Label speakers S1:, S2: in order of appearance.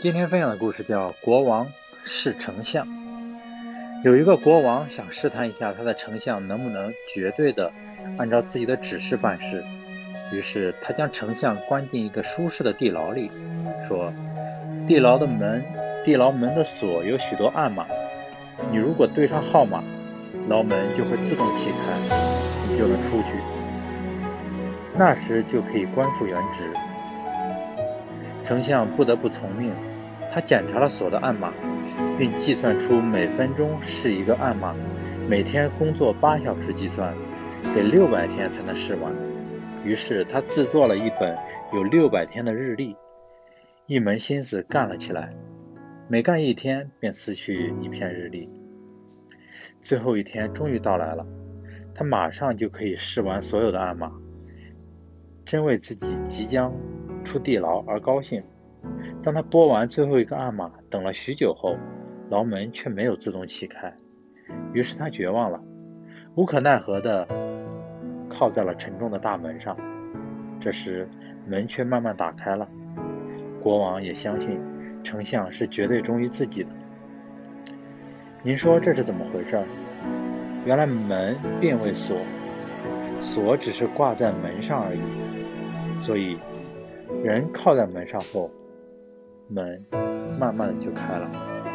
S1: 今天分享的故事叫《国王是丞相》。有一个国王想试探一下他的丞相能不能绝对的按照自己的指示办事，于是他将丞相关进一个舒适的地牢里，说：“地牢的门，地牢门的锁有许多暗码，你如果对上号码，牢门就会自动启开，你就能出去。那时就可以官复原职。”丞相不得不从命。他检查了锁的暗码，并计算出每分钟试一个暗码，每天工作八小时计算，得六百天才能试完。于是他制作了一本有六百天的日历，一门心思干了起来。每干一天，便撕去一片日历。最后一天终于到来了，他马上就可以试完所有的暗码，真为自己即将出地牢而高兴。当他拨完最后一个暗码，等了许久后，牢门却没有自动启开。于是他绝望了，无可奈何的靠在了沉重的大门上。这时，门却慢慢打开了。国王也相信丞相是绝对忠于自己的。您说这是怎么回事？原来门并未锁，锁只是挂在门上而已。所以，人靠在门上后。门慢慢的就开了。